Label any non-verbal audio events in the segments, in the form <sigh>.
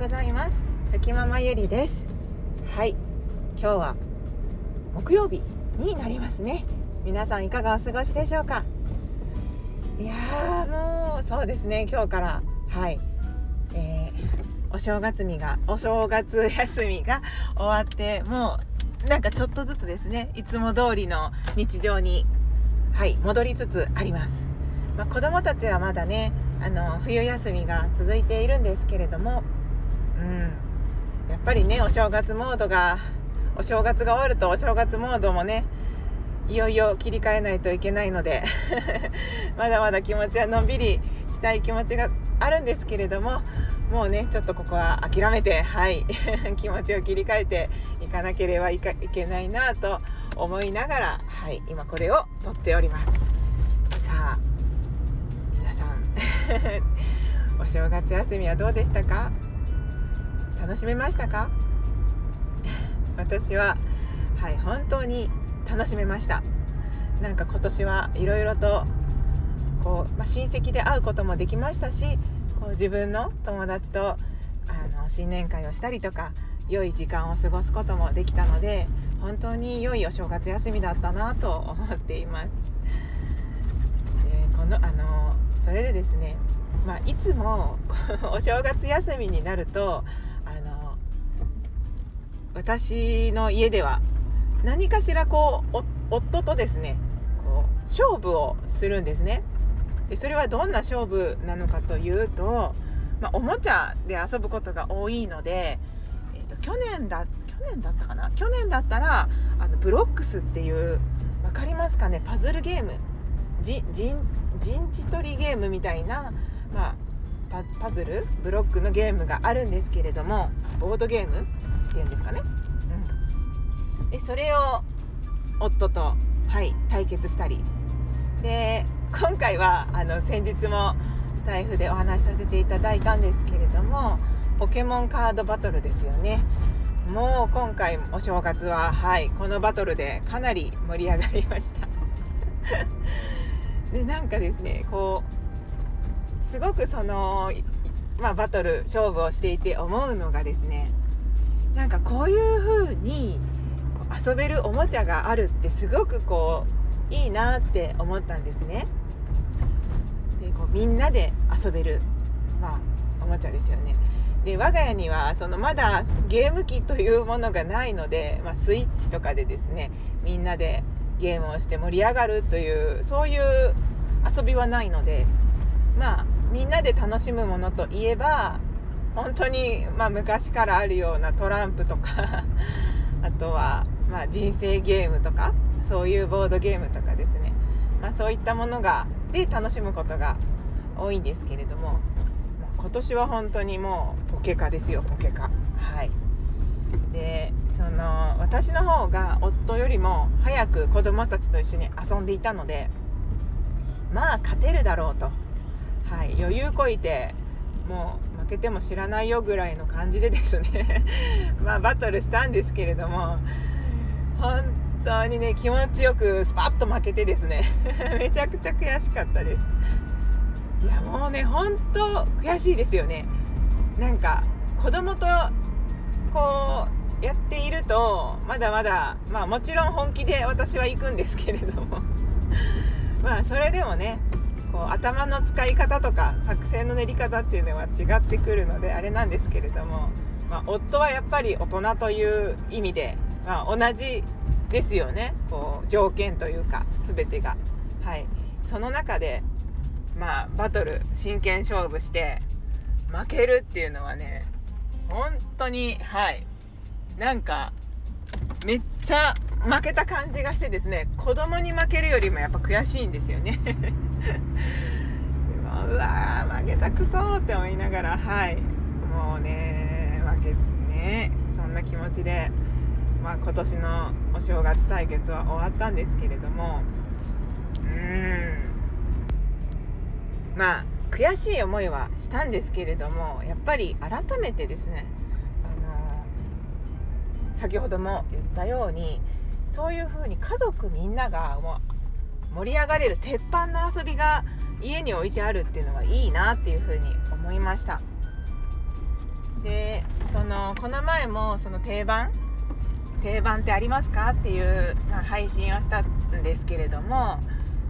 ございます。チョキママゆりです。はい。今日は木曜日になりますね。皆さんいかがお過ごしでしょうか？いやーもうそうですね。今日からはい、えー、お正月みがお正月休みが終わってもうなんかちょっとずつですね。いつも通りの日常にはい戻りつつあります、まあ、子供たちはまだねあの冬休みが続いているんですけれども、うん、やっぱりねお正月モードがお正月が終わるとお正月モードもねいよいよ切り替えないといけないので <laughs> まだまだ気持ちはのんびりしたい気持ちがあるんですけれどももうねちょっとここは諦めてはい。<laughs> 気持ちを切り替えていかなければいけないなと思いながらはい。今これを撮っております。さあ皆さん。<laughs> お正月休みはどうでしたか？楽しめましたか？<laughs> 私ははい本当に楽しめましたなんか今年はいろいろとこう、まあ、親戚で会うこともできましたしこう自分の友達とあの新年会をしたりとか良い時間を過ごすこともできたので本当に良いお正月休みだったなと思っています。でこのあのそれでですね、まあ、いつもお正月休みになると私の家では何かしらこう夫とですねこう勝負をするんですね。でそれはどんな勝負なのかというと、まあ、おもちゃで遊ぶことが多いので、えーと、去年だ去年だったかな？去年だったらあのブロックスっていう分かりますかね？パズルゲーム。陣地取りゲームみたいな、まあ、パズル？ブロックのゲームがあるんですけれどもボードゲームっていうんですかね、うん、でそれを夫と、はい、対決したり。で今回はあの先日もスタイフでお話しさせていただいたんですけれどもポケモンカードバトルですよね。もう今回お正月ははいこのバトルでかなり盛り上がりました。<laughs> でなんかですねこうすごくそのまあ、バトル勝負をしていて思うのがですねなんかこういう風にこう遊べるおもちゃがあるってすごくこういいなって思ったんですね。でこうみんなで遊べる、まあ、おもちゃですよね。で我が家にはそのまだゲーム機というものがないので、まあ、スイッチとかでですねみんなでゲームをして盛り上がるというそういう遊びはないのでまあみんなで楽しむものといえば本当に、まあ、昔からあるようなトランプとか <laughs> あとは、まあ、人生ゲームとかそういうボードゲームとかですね、まあ、そういったものがで楽しむことが多いんですけれどもまあ今年は本当にもうポケカですよポケカ。はい。でその私の方が夫よりも早く子供たちと一緒に遊んでいたのでまあ勝てるだろうと、はい、余裕こいてもうけても知らないよぐらいの感じでですね。<laughs> まあバトルしたんですけれども本当にね気持ちよくスパッと負けてですね。<laughs> めちゃくちゃ悔しかったです。いやもうね本当悔しいですよね。なんか子供とこうやっているとまだまだまあもちろん本気で私は行くんですけれども。<laughs> まあそれでもねこう頭の使い方とか作戦の練り方っていうのは違ってくるのであれなんですけれども、まあ、夫はやっぱり大人という意味で、まあ、同じですよね。こう条件というか全てが。はい、その中でまあバトル真剣勝負して負けるっていうのはね本当にはい。なんかめっちゃ負けた感じがしてですね子供に負けるよりもやっぱ悔しいんですよね。<laughs> うわー負けたくそって思いながらはい。もうね負けねそんな気持ちで、まあ、今年のお正月対決は終わったんですけれどもうーん。まあ悔しい思いはしたんですけれどもやっぱり改めてですね、あの、先ほども言ったようにそういうふうに家族みんながもう盛り上がれる鉄板の遊びが家に置いてあるっていうのはいいなっていうふうに思いました。でそのこの前もその定番？定番ってありますかっていう、ま、配信をしたんですけれども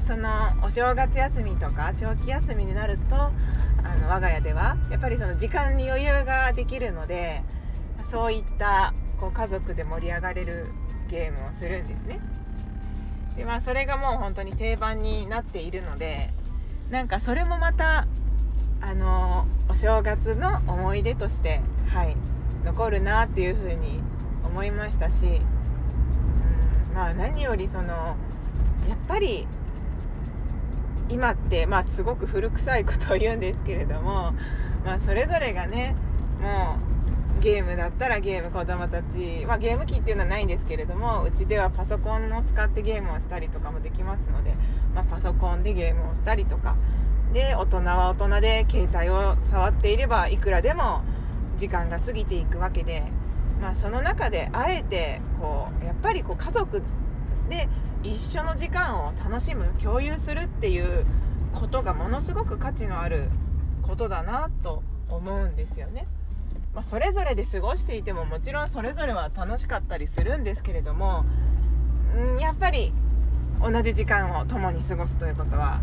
そのお正月休みとか長期休みになるとあの我が家ではやっぱりその時間に余裕ができるのでそういったこう家族で盛り上がれるゲームをするんですね。でまあそれがもう本当に定番になっているのでなんかそれもまたあのお正月の思い出としてはい残るなっていうふうに思いましたし、うん、まあ何よりそのやっぱり今ってまあすごく古臭いことを言うんですけれども、まあ、それぞれがねもうゲームだったらゲーム子供たち、まあ、ゲーム機っていうのはないんですけれどもうちではパソコンを使ってゲームをしたりとかもできますので、まあ、パソコンでゲームをしたりとかで大人は大人で携帯を触っていればいくらでも時間が過ぎていくわけでまあ、その中であえてこうやっぱりこう家族で一緒の時間を楽しむ共有するっていうことがものすごく価値のあることだなと思うんですよね。まあ、それぞれで過ごしていてももちろんそれぞれは楽しかったりするんですけれども、うん、やっぱり同じ時間を共に過ごすということは、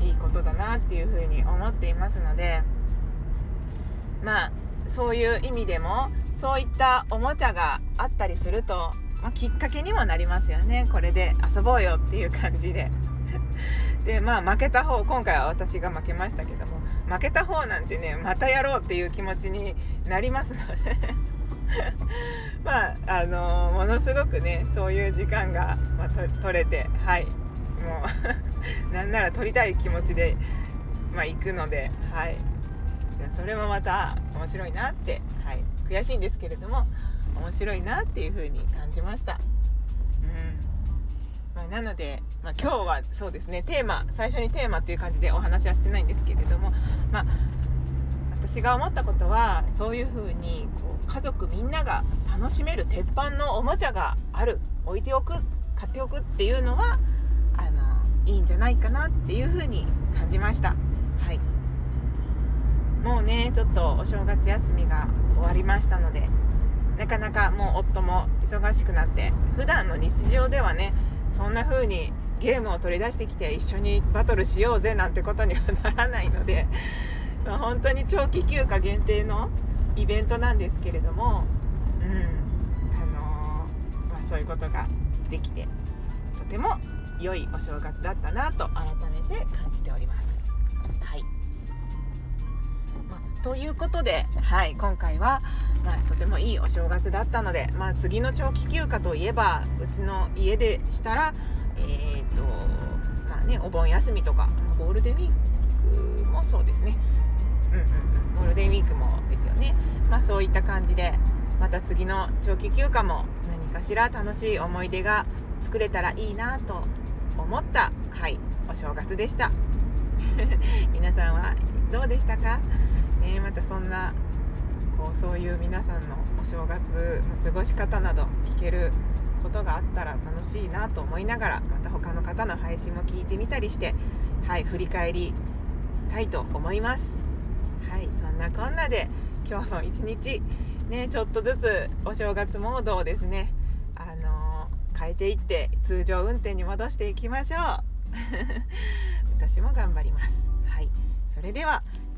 うん、いいことだなっていうふうに思っていますのでまあそういう意味でもそういったおもちゃがあったりすると、まあ、きっかけにもなりますよね。これで遊ぼうよっていう感じで。<laughs> でまあ負けた方今回は私が負けましたけども。負けた方なんてねまたやろうっていう気持ちになりますので。<laughs> まああの、ものすごくねそういう時間が、まあ、取れてはい。もう <laughs> なんなら取りたい気持ちで、まあ、行くのではい。それもまた面白いなって、はい、悔しいんですけれども面白いなっていう風に感じました。うん。まあ、なので、まあ、今日はそうですねテーマ最初にテーマっていう感じでお話はしてないんですけれども、まあ、私が思ったことはそういう風にこう家族みんなが楽しめる鉄板のおもちゃがある置いておく買っておくっていうのはあのいいんじゃないかなっていう風に感じました。はいもうねちょっとお正月休みが終わりましたのでなかなかもう夫も忙しくなって普段の日常ではねそんな風にゲームを取り出してきて一緒にバトルしようぜなんてことにはならないので、<laughs> ま、本当に長期休暇限定のイベントなんですけれども、うんあのー、まあ、そういうことができてとても良いお正月だったなと改めて感じております。はいまということで、はい、今回は、まあ、とてもいいお正月だったので、まあ、次の長期休暇といえばうちの家でしたら、えーとまあね、お盆休みとか、ま、ゴールデンウィークもそうですね、うんうん、ゴールデンウィークもですよね、まあ、そういった感じでまた次の長期休暇も何かしら楽しい思い出が作れたらいいなと思った、はい、お正月でした。<laughs> 皆さんはどうでしたか？ねまたそんなこうそういう皆さんのお正月の過ごし方など聞けることがあったら楽しいなと思いながらまた他の方の配信も聞いてみたりしてはい振り返りたいと思います。はいそんなこんなで今日も一日ねちょっとずつお正月モードをですねあのー、変えていって通常運転に戻していきましょう。<laughs> 私も頑張ります。はいそれでは